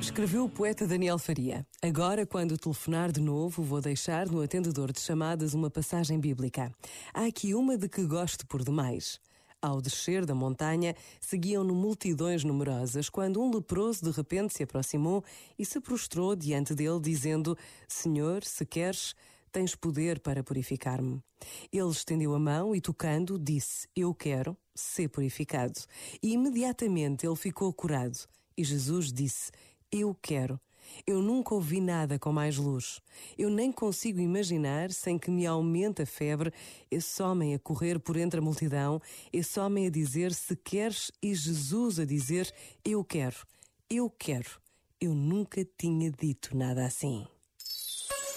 Escreveu o poeta Daniel Faria. Agora, quando telefonar de novo, vou deixar no atendedor de chamadas uma passagem bíblica. Há aqui uma de que gosto por demais. Ao descer da montanha, seguiam-no multidões numerosas, quando um leproso de repente se aproximou e se prostrou diante dele, dizendo: Senhor, se queres, tens poder para purificar-me. Ele estendeu a mão e, tocando, disse: Eu quero ser purificado. E imediatamente ele ficou curado. E Jesus disse: eu quero. Eu nunca ouvi nada com mais luz. Eu nem consigo imaginar, sem que me aumente a febre, esse homem a correr por entre a multidão, esse homem a dizer se queres e Jesus a dizer eu quero, eu quero. Eu nunca tinha dito nada assim.